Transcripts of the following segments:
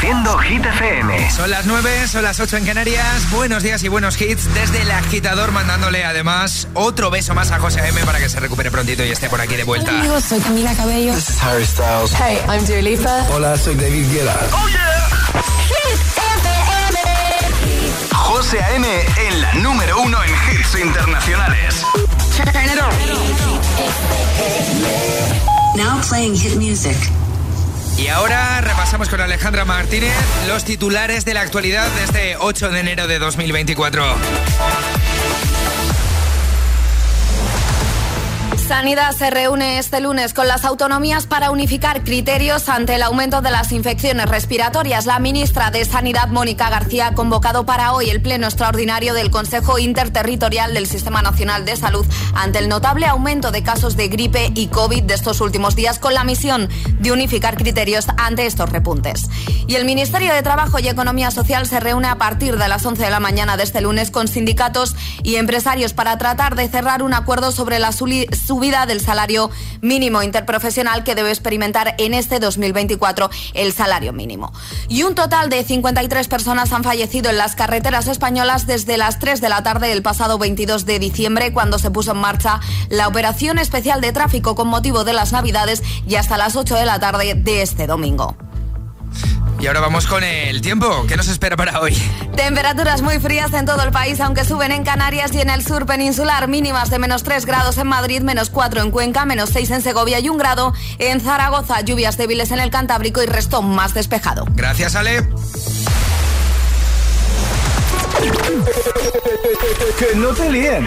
Reproduciendo Hit FM. Son las 9, son las 8 en Canarias. Buenos días y buenos hits desde el agitador, mandándole además otro beso más a José M para que se recupere prontito y esté por aquí de vuelta. Hola amigos, soy Camila Cabello. This is Harry Styles. Hey, I'm Dua Lipa. Hola, soy David Guetta. ¡Oh, yeah! Hit FM. José A.M. en la número uno en hits internacionales. Turn it on. Now playing hit music. Y ahora repasamos con Alejandra Martínez los titulares de la actualidad de este 8 de enero de 2024. Sanidad se reúne este lunes con las autonomías para unificar criterios ante el aumento de las infecciones respiratorias. La ministra de Sanidad, Mónica García, ha convocado para hoy el pleno extraordinario del Consejo Interterritorial del Sistema Nacional de Salud ante el notable aumento de casos de gripe y COVID de estos últimos días con la misión de unificar criterios ante estos repuntes. Y el Ministerio de Trabajo y Economía Social se reúne a partir de las 11 de la mañana de este lunes con sindicatos y empresarios para tratar de cerrar un acuerdo sobre la subida del salario mínimo interprofesional que debe experimentar en este 2024 el salario mínimo. Y un total de 53 personas han fallecido en las carreteras españolas desde las 3 de la tarde del pasado 22 de diciembre cuando se puso en marcha la operación especial de tráfico con motivo de las Navidades y hasta las 8 de la tarde de este domingo. Y ahora vamos con el tiempo. ¿Qué nos espera para hoy? Temperaturas muy frías en todo el país, aunque suben en Canarias y en el sur peninsular. Mínimas de menos 3 grados en Madrid, menos 4 en Cuenca, menos 6 en Segovia y un grado en Zaragoza. Lluvias débiles en el Cantábrico y resto más despejado. Gracias, Ale. que no te líen.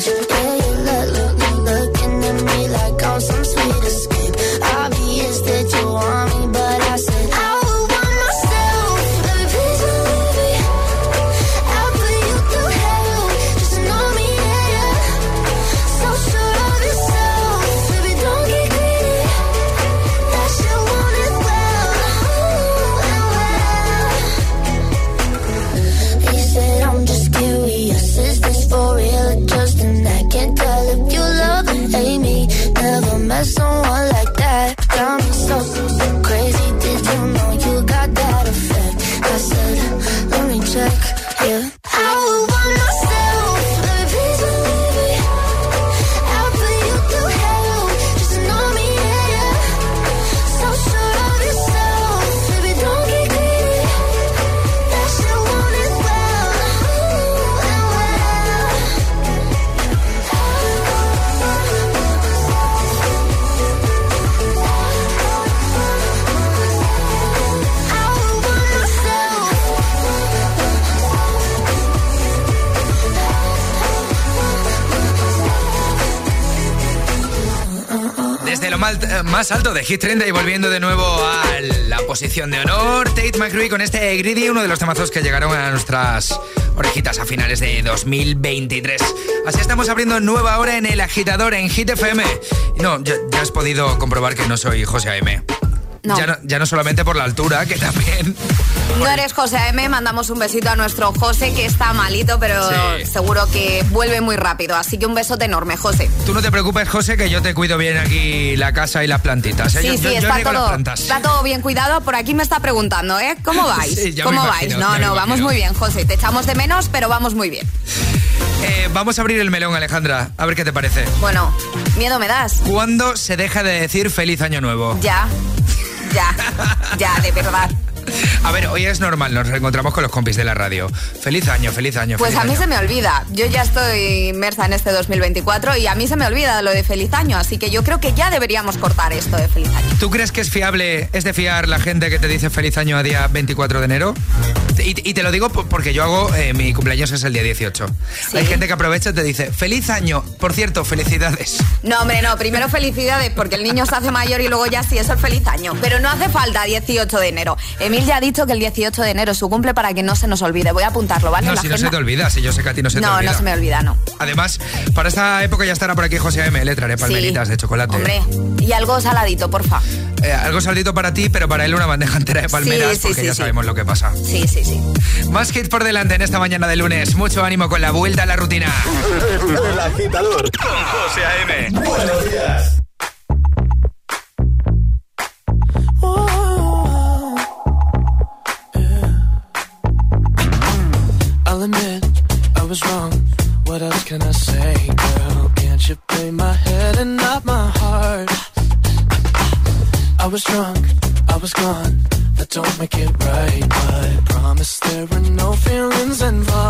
change. Más alto de Hit 30 y volviendo de nuevo a la posición de honor, Tate McRae con este Greedy, uno de los temazos que llegaron a nuestras orejitas a finales de 2023. Así estamos abriendo nueva hora en el agitador en Hit FM. No, ya, ya has podido comprobar que no soy José A.M. No. Ya, no, ya no solamente por la altura, que también... No eres José AM, mandamos un besito a nuestro José que está malito, pero Sí. seguro que vuelve muy rápido. Así que un besote enorme, José. Tú no te preocupes, José, que yo te cuido bien aquí la casa y las plantitas. ¿eh? Sí, yo, sí, yo- está, todo, está todo bien cuidado. Por aquí me está preguntando, ¿eh? ¿Cómo vais? Sí, ¿Cómo imagino, vais? No, no, vamos muy bien, José. Te echamos de menos, pero vamos muy bien. Eh, vamos a abrir el melón, Alejandra. A ver qué te parece. Bueno, miedo me das. ¿Cuándo se deja de decir feliz año nuevo? Ya, ya, ya, de verdad. A ver, hoy es normal, nos reencontramos con los compis de la radio. Feliz año, feliz año. Pues feliz a mí año. se me olvida. Yo ya estoy inmersa en este 2024 y a mí se me olvida lo de feliz año. Así que yo creo que ya deberíamos cortar esto de feliz año. ¿Tú crees que es fiable, es de fiar la gente que te dice feliz año a día 24 de enero? Y, y te lo digo po- porque yo hago, eh, mi cumpleaños es el día 18. Sí. Hay gente que aprovecha y te dice feliz año. Por cierto, felicidades. No, hombre, no. Primero felicidades porque el niño se hace mayor y luego ya sí, eso es feliz año. Pero no hace falta 18 de enero. Emil ya ha dicho que el 18 de enero es su cumple para que no se nos olvide. Voy a apuntarlo, ¿vale? No, la si no se te olvida, si yo sé que a ti no se te no, olvida. no se me olvida, no. Además, para esta época ya estará por aquí José M. Le traeré palmeritas Sí. de chocolate. Hombre, y algo saladito, porfa. Eh, algo saldito para ti, pero para él una bandeja entera de palmeras, Sí, sí, porque sí, ya sí. sabemos lo que pasa. Sí, sí, sí. Más hits por delante en esta mañana de lunes. Mucho ánimo con la vuelta a la rutina. El agitador con José A.M. Buenos días. Don't make it right, but I promise there were no feelings involved.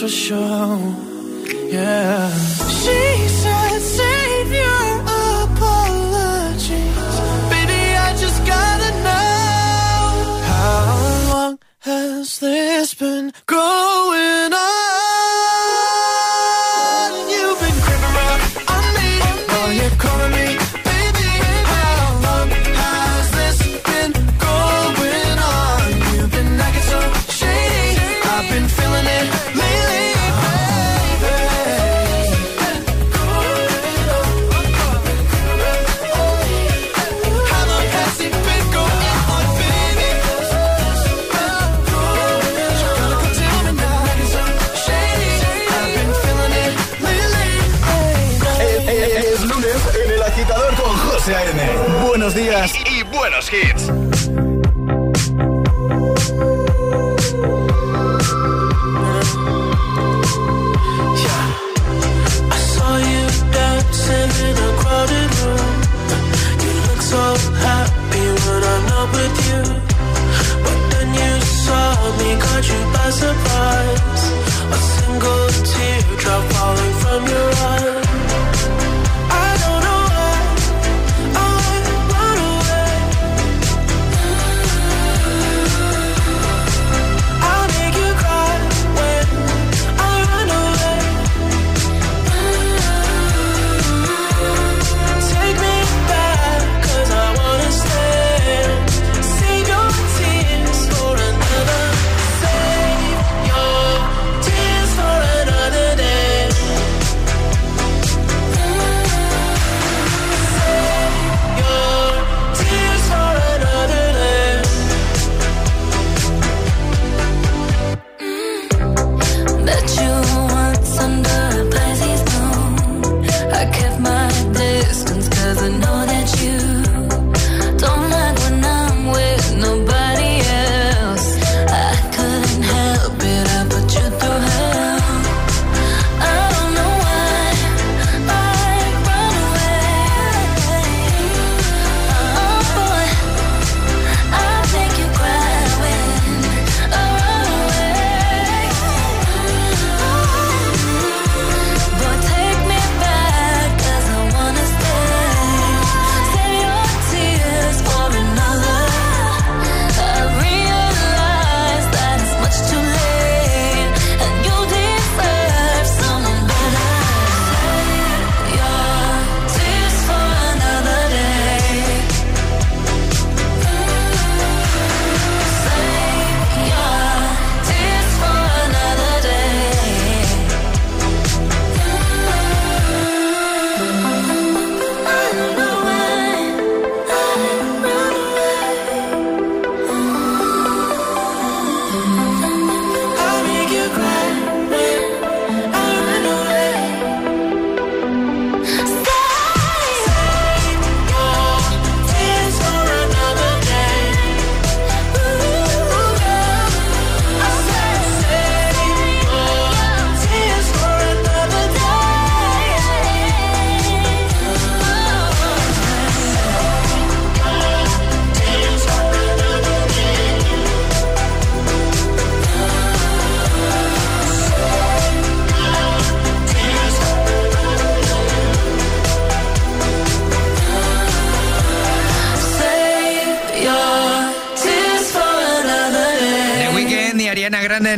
For show?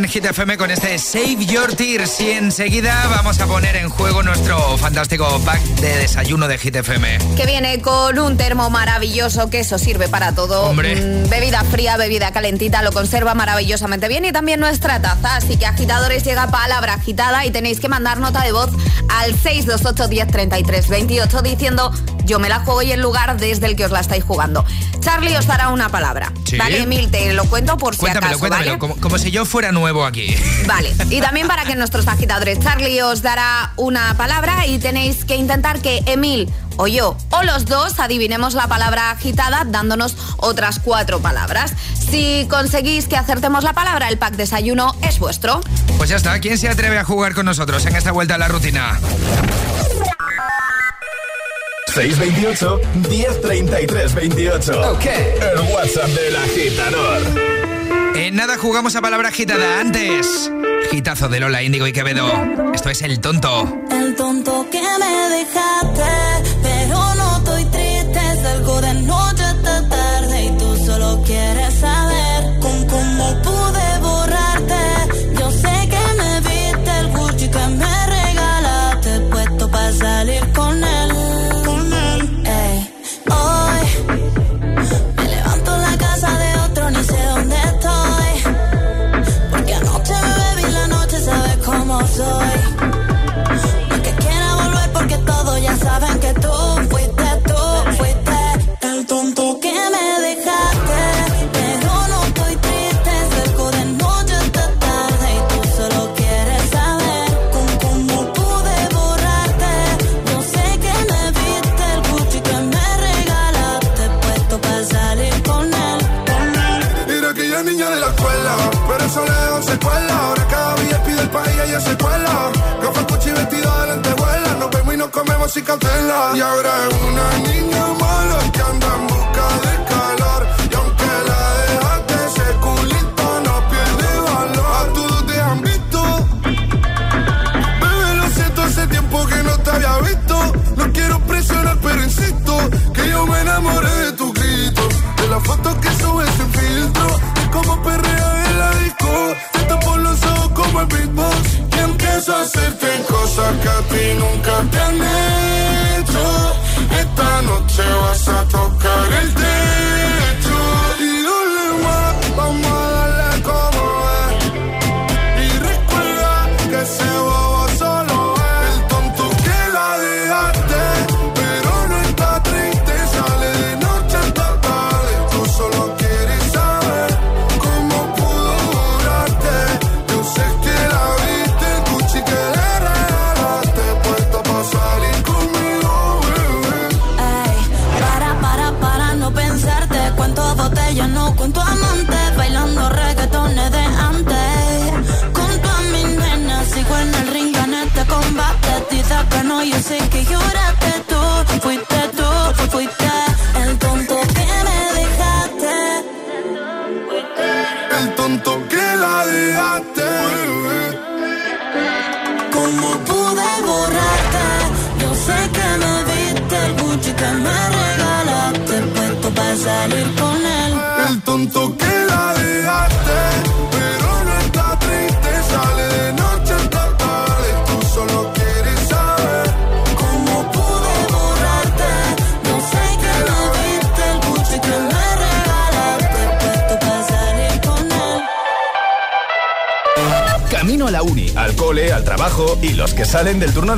Hit FM con este Save Your Tears. Y enseguida vamos a poner en juego nuestro fantástico pack de desayuno de Hit FM. Que viene con un termo maravilloso, que eso sirve para todo. Hombre. Mm, bebida fría, bebida calentita, lo conserva maravillosamente bien. Y también nuestra taza. Así que agitadores llega palabra agitada y tenéis que mandar nota de voz al 628 10 28 diciendo yo me la juego y el lugar desde el que os la estáis jugando. Charlie os dará una palabra. Sí. Vale, Emil, te lo cuento por si acaso, cuéntamelo, ¿vale? como, como si yo fuera nuevo aquí. Vale, y también para que nuestros agitadores, Charlie os dará una palabra y tenéis que intentar que Emil o yo o los dos adivinemos la palabra agitada dándonos otras cuatro palabras. Si conseguís que acertemos la palabra, el pack desayuno es vuestro. Pues ya está, ¿quién se atreve a jugar con nosotros en esta vuelta a la rutina? 628 1033 28. Ok. El WhatsApp del agitador. En nada jugamos a palabra agitada antes. Gitazo de Lola, Índigo y Quevedo. Esto es el tonto. El tonto que me dejaste, pero no estoy triste. Salgo de Y ahora es una niña mala que anda en busca de calor. Y aunque la dejaste, ese culito no pierde valor. A todos te han visto. Bebé, lo siento, hace tiempo que no te había visto. No quiero presionar, pero insisto que yo me enamoré de tu grito. De las fotos que subes sin filtro. De cómo perrea en la disco. Te tapo los ojos como el beatbox. Y empiezo a hacerte cosas que a ti nunca te han hecho. Esta noche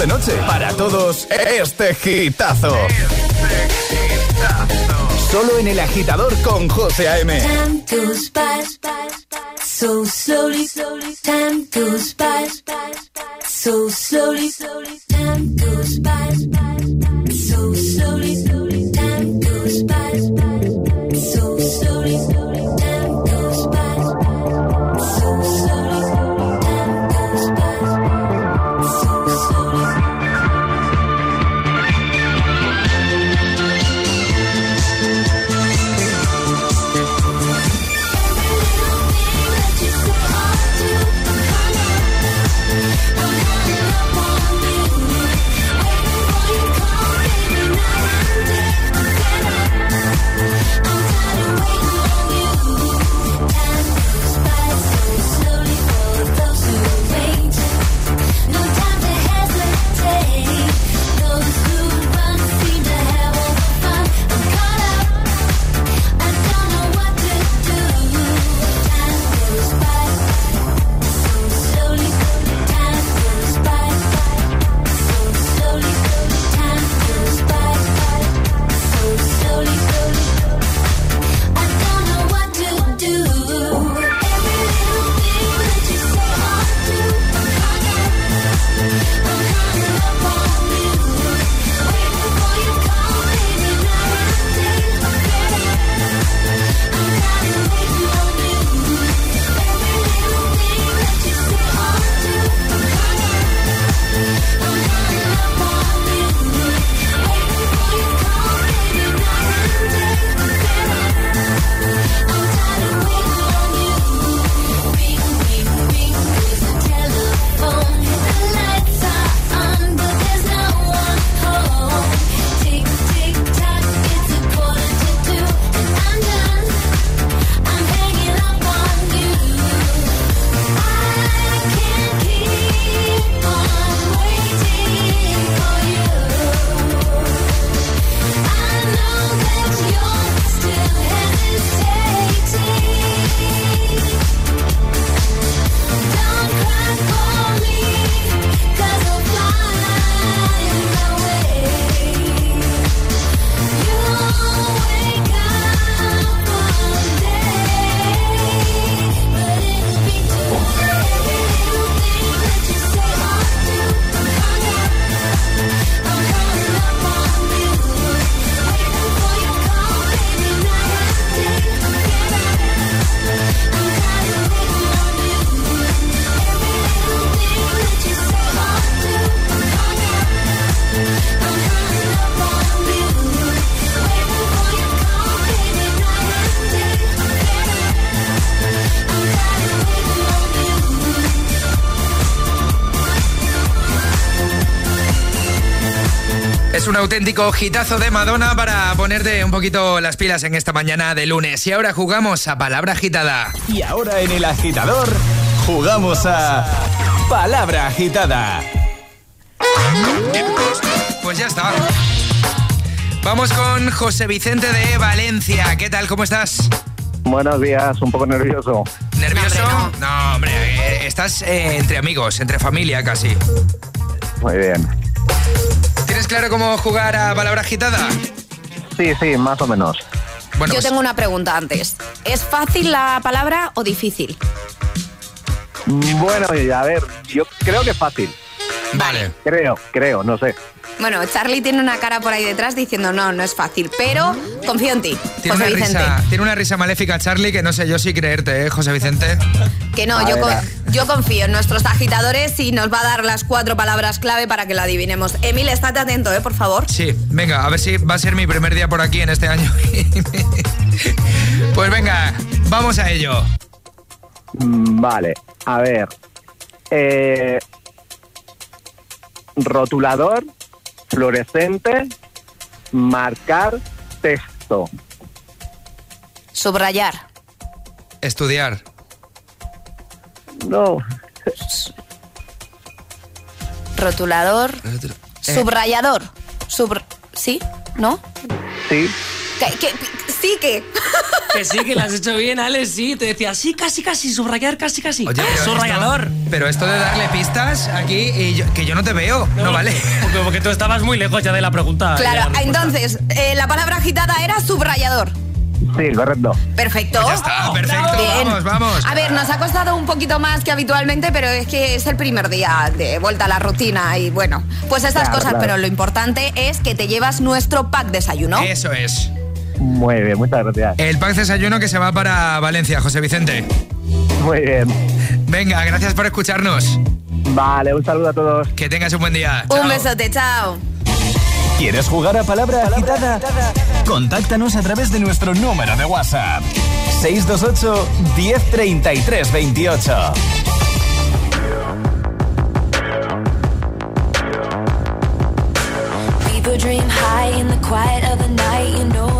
de noche. Para todos, este gitazo. Solo en el agitador con José A.M. auténtico hitazo de Madonna para ponerte un poquito las pilas en esta mañana de lunes. Y ahora jugamos a Palabra Agitada. Y ahora en el agitador jugamos a Palabra Agitada. Pues ya está. Vamos con José Vicente de Valencia. ¿Qué tal? ¿Cómo estás? Buenos días, un poco nervioso. ¿Nervioso? No, hombre, eh, estás eh, entre amigos, entre familia casi. Muy bien. ¿Tienes claro cómo jugar a palabra agitada? Sí, sí, más o menos. Bueno, Yo pues, tengo una pregunta antes. ¿Es fácil la palabra o difícil? Bueno, a ver, yo creo que es fácil. Vale. Creo, creo, no sé. Bueno, Charlie tiene una cara por ahí detrás diciendo no, no es fácil, pero confío en ti, Tiene una, José Vicente. risa, tiene una risa maléfica Charlie que no sé yo si creerte, ¿eh, José Vicente? Que no, yo, con- yo confío en nuestros agitadores y nos va a dar las cuatro palabras clave para que la adivinemos. Emil, estate atento, ¿eh? Por favor. Sí, venga, a ver si va a ser mi primer día por aquí en este año. pues venga, vamos a ello. Mm, Vale, a ver. Eh, rotulador, fluorescente, marcar texto. Subrayar. Estudiar. No, Rotulador. Eh. Subrayador. Subr- ¿Sí? ¿No? sí, ¿Qué, qué- sí que. Que sí, que lo has hecho bien, Alex, sí. Te decía, sí, casi, casi, subrayar, casi, casi. Oye, pero Subrayador. esto- pero esto de darle pistas aquí y yo- que yo no te veo, no, vale. Porque, porque tú estabas muy lejos ya de la pregunta. la Claro, entonces, eh, la palabra agitada era subrayador. sí, correcto. Perfecto. Ya está, perfecto, Bien. vamos, vamos. A ver, nos ha costado un poquito más que habitualmente, pero es que es el primer día de vuelta a la rutina y bueno, pues estas Claro, cosas, claro. pero lo importante es que te llevas nuestro pack desayuno. Eso es. Muy bien, muchas gracias. El pack desayuno que se va para Valencia, José Vicente. Muy bien. Venga, gracias por escucharnos. Vale, un saludo a todos. Que tengas un buen día. Un Chao. besote, chao. ¿Quieres jugar a Palabra Agitada? Contáctanos a través de nuestro número de WhatsApp. 628 1033 28. People dream high in the quiet of the night. You know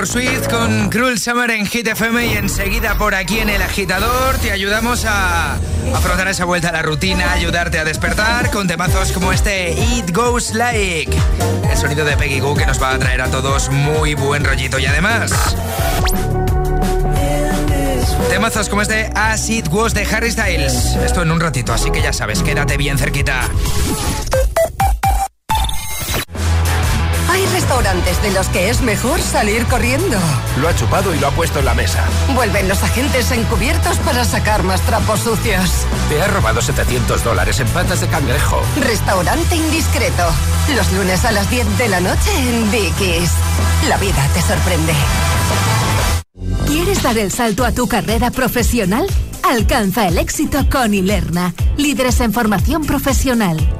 Taylor Swift con Cruel Summer en Hit FM y enseguida por aquí en el agitador te ayudamos a afrontar esa vuelta a la rutina, ayudarte a despertar con temazos como este It Goes Like, el sonido de Peggy Goo que nos va a traer a todos muy buen rollito y además temazos como este As It Was de Harry Styles. Esto en un ratito, así que ya sabes, quédate bien cerquita. Restaurantes de los que es mejor salir corriendo. Lo ha chupado y lo ha puesto en la mesa. Vuelven los agentes encubiertos para sacar más trapos sucios. Te ha robado 700 dólares en patas de cangrejo. Restaurante indiscreto. Los lunes a las 10 de la noche en Dickies. La vida te sorprende. ¿Quieres dar el salto a tu carrera profesional? Alcanza el éxito con Ilerna, líderes en formación profesional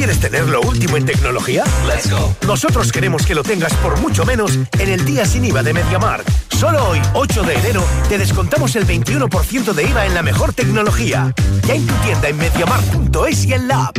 ¿Quieres tener lo último en tecnología? Let's go. Nosotros queremos que lo tengas por mucho menos en el día sin IVA de MediaMark. Solo hoy, 8 de enero, te descontamos el 21% de IVA en la mejor tecnología. Ya en tu tienda en MediaMark.es y en la app.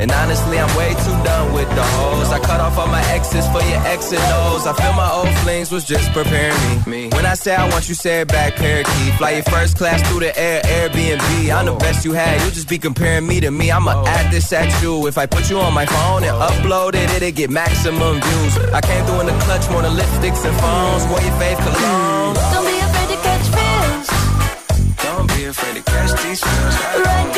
And honestly, I'm way too done with the hoes. I cut off all my exes for your X and O's. I feel my old flings was just preparing me. When I say I want you, say it back, parakeet. Fly your first class through the air, Airbnb. I'm the best you had. You just be comparing me to me. I'ma add this at you. If I put you on my phone and upload it, it'll get maximum views. I came through in the clutch, more than lipsticks and phones. Wear your faith cologne. Don't be afraid to catch feels. Don't be afraid to catch these feels. Ride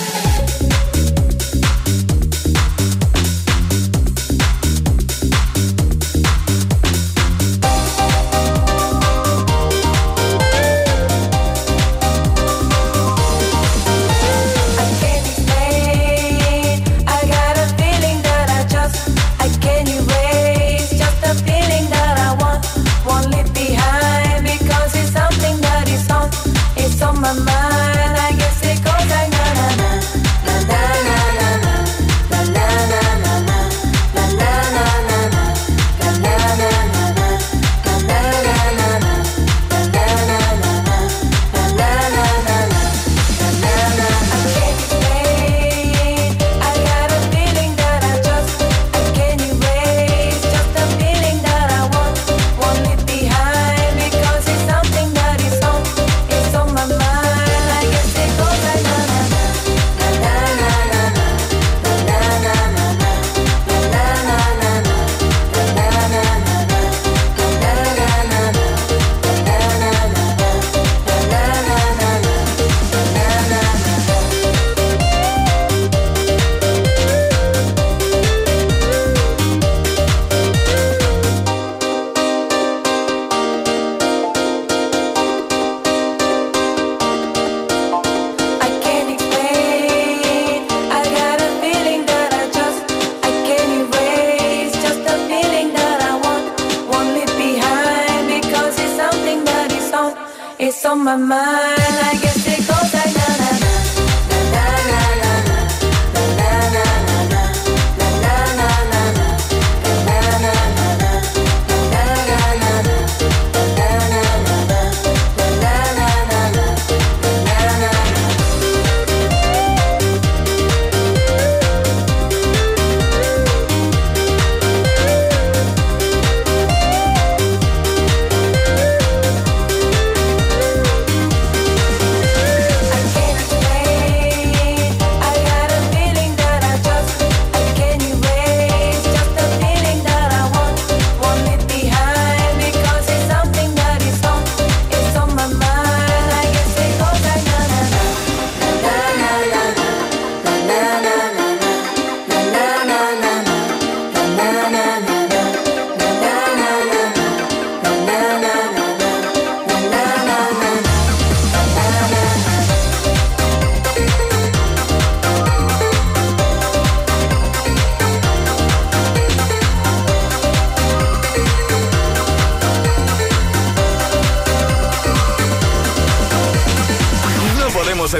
on my mind. I guess it.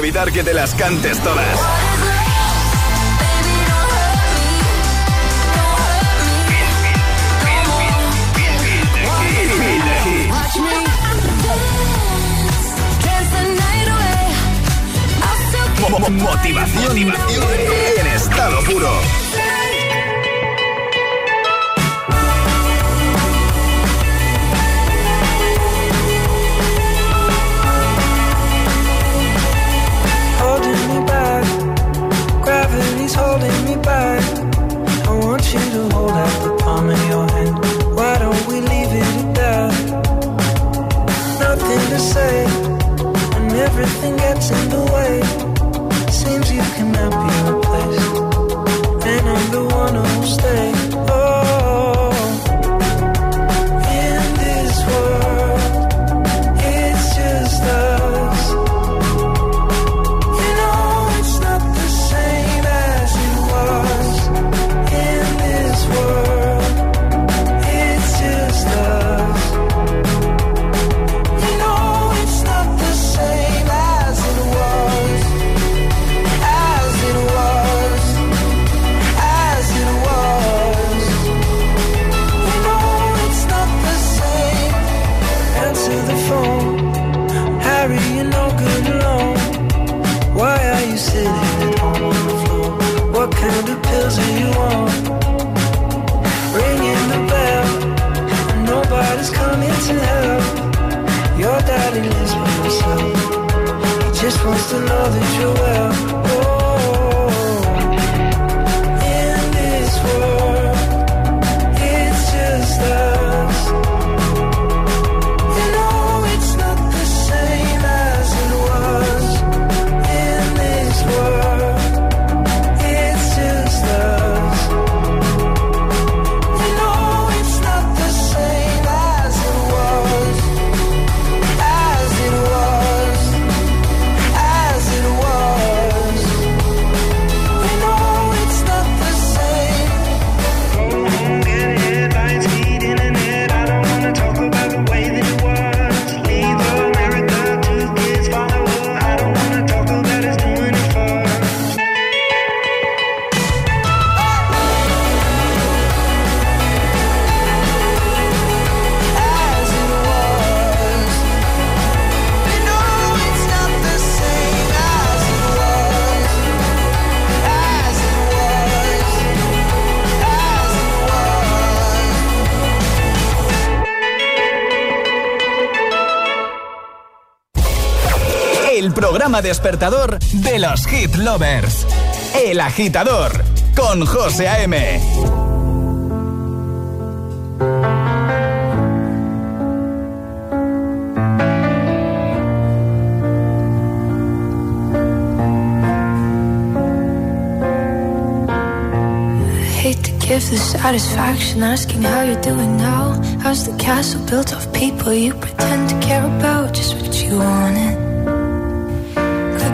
evitar que te las cantes todas. Motivación, motivación en estado puro. programa despertador de los hit lovers. El agitador con José A.M. give the satisfaction asking how you're doing now. How's the castle built of people you pretend to care about? Just what you wanted.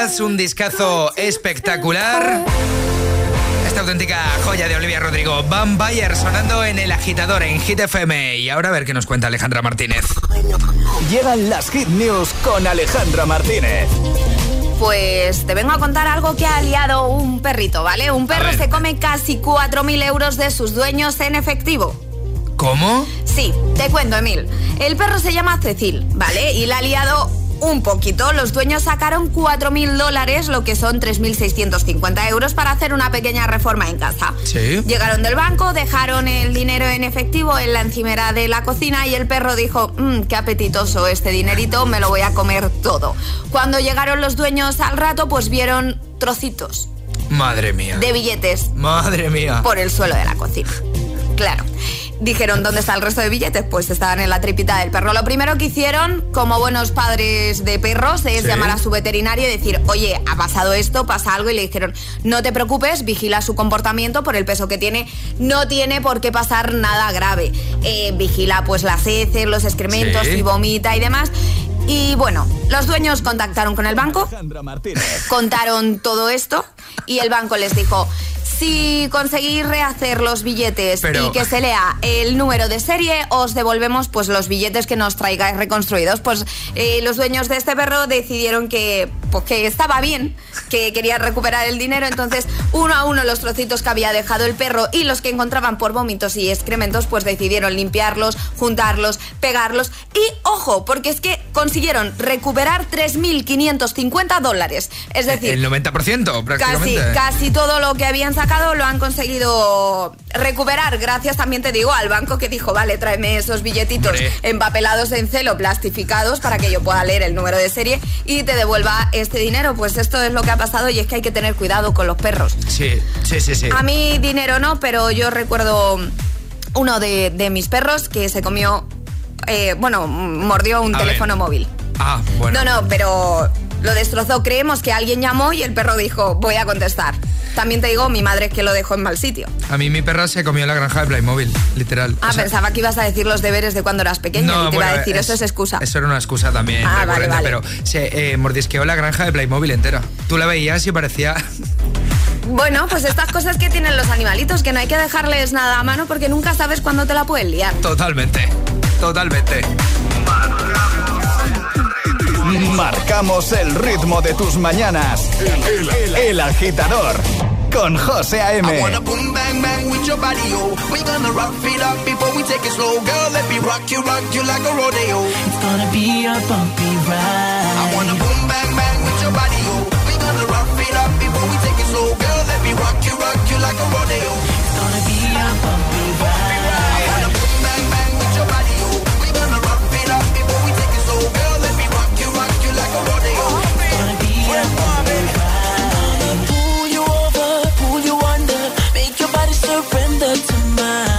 Un discazo espectacular. Esta auténtica joya de Olivia Rodrigo, Vampire, sonando en el agitador en Hit FM. Y ahora a ver qué nos cuenta Alejandra Martínez. Llegan las Hit News con Alejandra Martínez. Pues te vengo a contar algo que ha liado un perrito, ¿vale? Un perro se come casi 4.000 euros de sus dueños en efectivo. ¿Cómo? Sí, te cuento, Emil. El perro se llama Cecil, ¿vale? Y la ha liado un poquito. Los dueños sacaron 4.000 dólares, lo que son 3.650 euros, para hacer una pequeña reforma en casa. Sí. Llegaron del banco, dejaron el dinero en efectivo en la encimera de la cocina y el perro dijo, "Mm, qué apetitoso este dinerito, me lo voy a comer todo. Cuando llegaron los dueños al rato, pues vieron trocitos Madre mía. de billetes Madre mía. por el suelo de la cocina. Claro. Dijeron, ¿dónde está el resto de billetes? Pues estaban en la tripita del perro. Lo primero que hicieron, como buenos padres de perros, es Sí. llamar a su veterinario y decir, oye, ha pasado esto, pasa algo. Y le dijeron, no te preocupes, vigila su comportamiento por el peso que tiene. No tiene por qué pasar nada grave. Eh, vigila pues las heces, los excrementos, Sí. si vomita y demás. Y bueno, los dueños contactaron con el banco, contaron todo esto y el banco les dijo, si conseguís rehacer los billetes Pero- y que se lea el número de serie, os devolvemos pues los billetes que nos traigáis reconstruidos. Pues eh, los dueños de este perro decidieron que, pues, que estaba bien, que querían recuperar el dinero, entonces uno a uno los trocitos que había dejado el perro y los que encontraban por vómitos y excrementos, pues decidieron limpiarlos, juntarlos, pegarlos. Y ojo, porque es que consiguieron recuperar 3.550 dólares. Es decir, El 90% Casi, prácticamente. casi todo lo que habían sacado lo han conseguido recuperar. Gracias también te digo al banco que dijo, vale, tráeme esos billetitos Hombre. empapelados en celo, plastificados, para que yo pueda leer el número de serie y te devuelva este dinero. Pues esto es lo que ha pasado y es que hay que tener cuidado con los perros. Sí, sí, sí, sí. A mí dinero no, pero yo recuerdo uno de, de mis perros que se comió, eh, bueno, mordió un A ver. teléfono móvil. Ah, bueno. No, no, pero lo destrozó. Creemos que alguien llamó y el perro dijo, voy a contestar. También te digo, mi madre es que lo dejó en mal sitio. A mí mi perra se comió la granja de Playmobil, literal. Ah, O sea, pensaba que ibas a decir los deberes de cuando eras pequeña y te iba a bueno, decir, eso es excusa. Eso era una excusa también Ah, vale, recurrente, vale. pero se eh, mordisqueó la granja de Playmobil entera. Tú la veías y parecía... Bueno, pues estas cosas que tienen los animalitos, que no hay que dejarles nada a mano porque nunca sabes cuándo te la pueden liar. Totalmente, totalmente. Marcamos el ritmo de tus mañanas. El, el agitador con José A.M. I wanna boom bang bang with your body, yo. We gonna rock it up before we take it slow, girl. Let me rock you, rock you like a rodeo. It's gonna be a bumpy ride. I wanna boom bang bang with your body, yo. We gonna rock it up before we take it slow, girl. Let me rock you, rock you like a rodeo. It's gonna be a bumpy surrender to mine.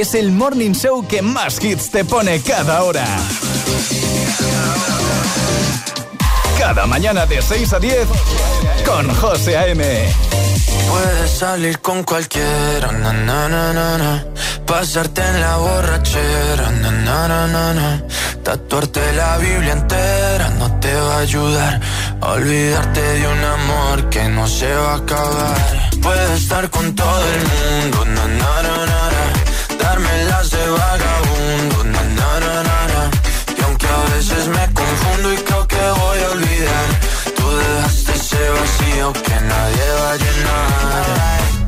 Es el morning show que más hits te pone cada hora. Cada mañana de 6 a 10 con José A.M. Puedes salir con cualquiera, na, na, na. Pasarte en la borrachera, na. Tatuarte la Biblia entera no te va a ayudar. Olvidarte de un amor que no se va a acabar. Puedes estar con todo el mundo, na. Vagabundo, na, na, na, na. Y aunque a veces me confundo y creo que voy a olvidar, tú dejaste ese vacío que nadie va a llenar.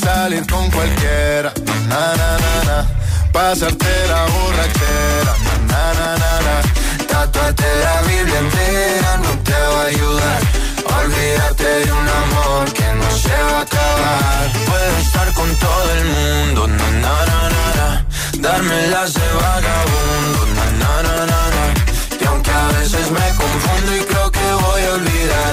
Salir con cualquiera, na, na, na, na. pasarte la borrachera, na, na, na, na. Tatuarte la Biblia entera no te va a ayudar. Olvídate de un amor que no se va a acabar. Puedo estar con todo el mundo, na na na na, na. darme las de vagabundo, na na na na. Y aunque a veces me confundo y creo que voy a olvidar,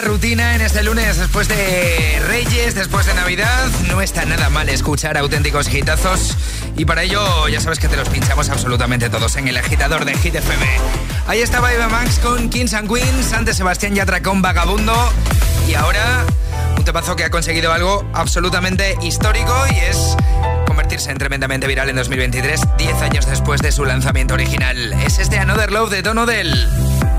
rutina en este lunes, después de Reyes, después de Navidad, no está nada mal escuchar auténticos hitazos. Y para ello, ya sabes que te los pinchamos absolutamente todos en el agitador de Hit FM. Ahí estaba Eva Max con Kings and Queens, antes Sebastián Yatra con Vagabundo. Y ahora, un temazo que ha conseguido algo absolutamente histórico y es convertirse en tremendamente viral en 2023, 10 años después de su lanzamiento original. Es este Another Love de Tono del.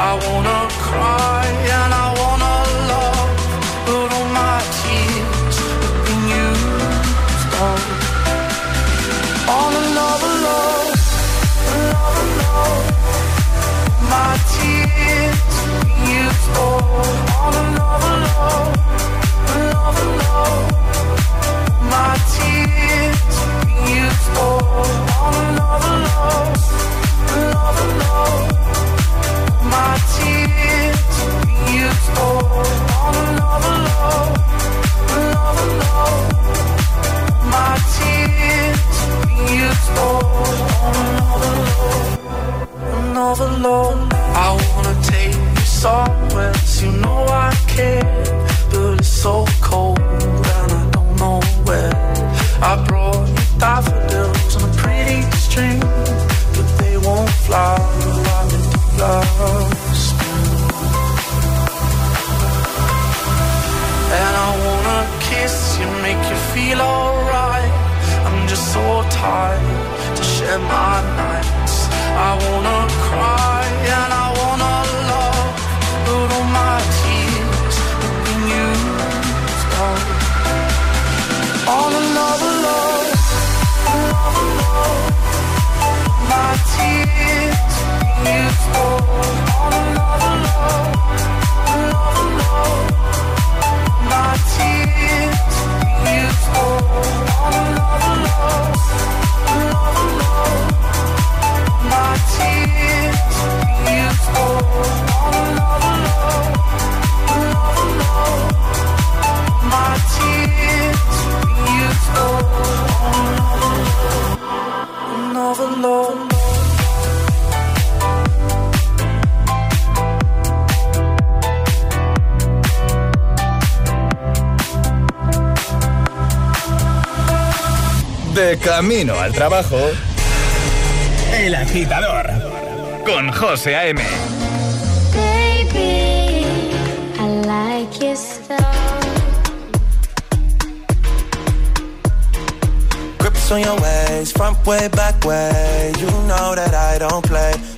I wanna cry and I wanna love, but all my tears have been used up love, love. My tears have been used up love, trabajo. El agitador. Con José A.M. Baby, I like your. Grips on your ways, front way, back way. You know that I don't play.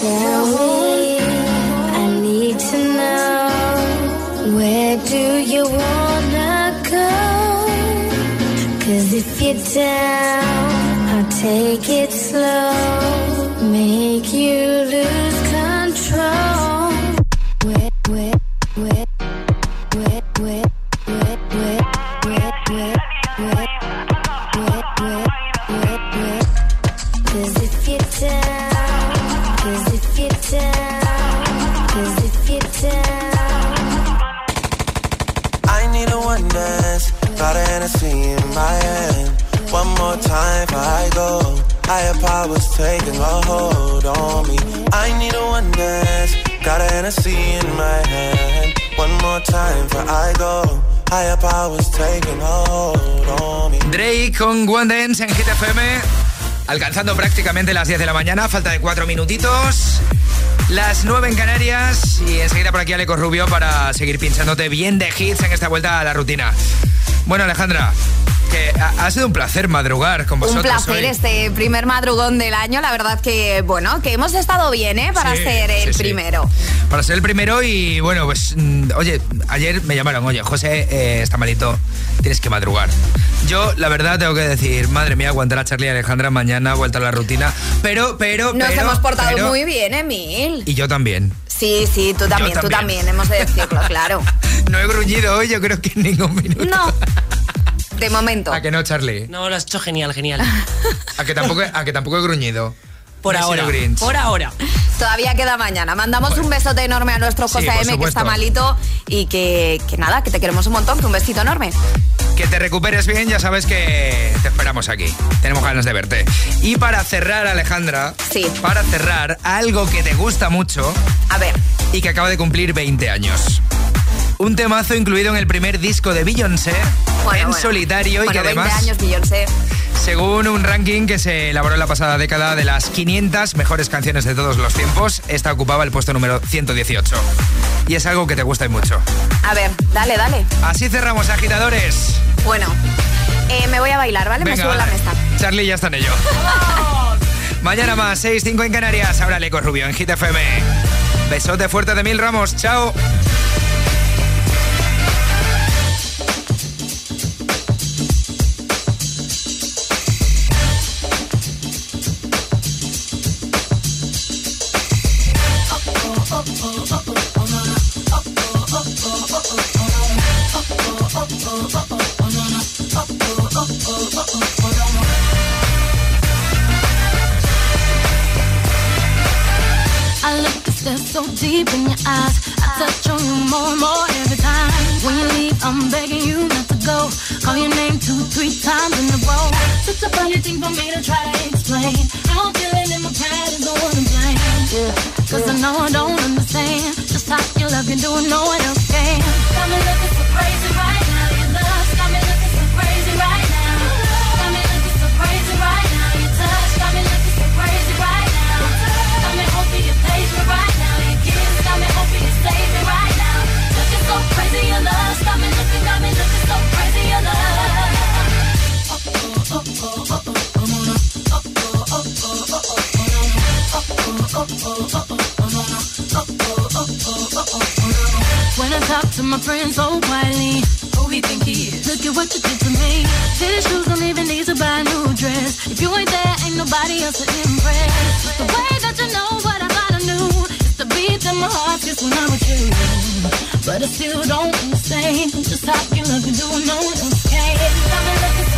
Tell me, I need to know where do you wanna go? Cause if you're down, I'll take it slow, Hennessy on. Drake con One Dance en Hit FM, alcanzando prácticamente las 10 de la mañana, falta de 4 minutitos. Las 9 en Canarias y enseguida por aquí Aleco Rubio para seguir pinchándote bien de hits en esta vuelta a la rutina. Bueno, Alejandra, que ha, ha sido un placer madrugar con vosotros Un placer hoy. este primer madrugón del año. La verdad que, bueno, que hemos estado bien, ¿eh? Para Sí, ser el sí, sí. primero. Para ser el primero y bueno, pues mm, oye, ayer me llamaron, oye, José eh, está malito, tienes que madrugar. Yo, la verdad, tengo que decir, madre mía, aguantar a Charlie y Alejandra mañana, vuelta a la rutina. Pero, pero, Nos pero, hemos portado pero- muy bien, Emil. Y yo también. Sí, sí, tú también, tú también. también, hemos de decirlo, claro. No he gruñido hoy, yo creo que en ningún minuto. No, de momento. ¿A que no, Charlie? No, lo has hecho genial, genial. ¿A que tampoco, a que tampoco he gruñido? Por No ahora. Por ahora. Todavía queda mañana. Mandamos un besote enorme a nuestro José M, que está malito y que, que nada, que te queremos un montón, que un besito enorme. Que te recuperes bien, ya sabes que te esperamos aquí. Tenemos ganas de verte. Y para cerrar, Alejandra. Sí. Para cerrar, algo que te gusta mucho. A ver. Y que acaba de cumplir 20 años. Un temazo incluido en el primer disco de Beyoncé Bueno, en bueno. solitario y que 20 además, años, Beyoncé. según un ranking que se elaboró en la pasada década de las 500 mejores canciones de todos los tiempos, esta ocupaba el puesto número 118. Y es algo que te gusta y mucho. A ver, dale, dale. Así cerramos, agitadores. Bueno, eh, me voy a bailar, ¿vale? me subo a la mesa. Charlie ya está en ello. Mañana más, 6, 5 en Canarias. Ahora Leco Rubio en Hit FM. Besote fuerte de Mil Ramos. Chao. Eyes. I touch on you more and more every time. When you leave, I'm begging you not to go. Call your name two, three times in a row. Such a funny thing for me to try to explain. How I'm feeling in my pride is the one to blame. Yeah. Cause I know I don't talk to my friends so quietly, who he think he is? Look at what you did to me. Fitted shoes don't even need to buy a new dress. If you ain't there, ain't nobody else to impress. The way that you know what I thought I knew is the beat in my heart just when I'm with you. But I still don't understand just how you love me doing no one else can. Got me looking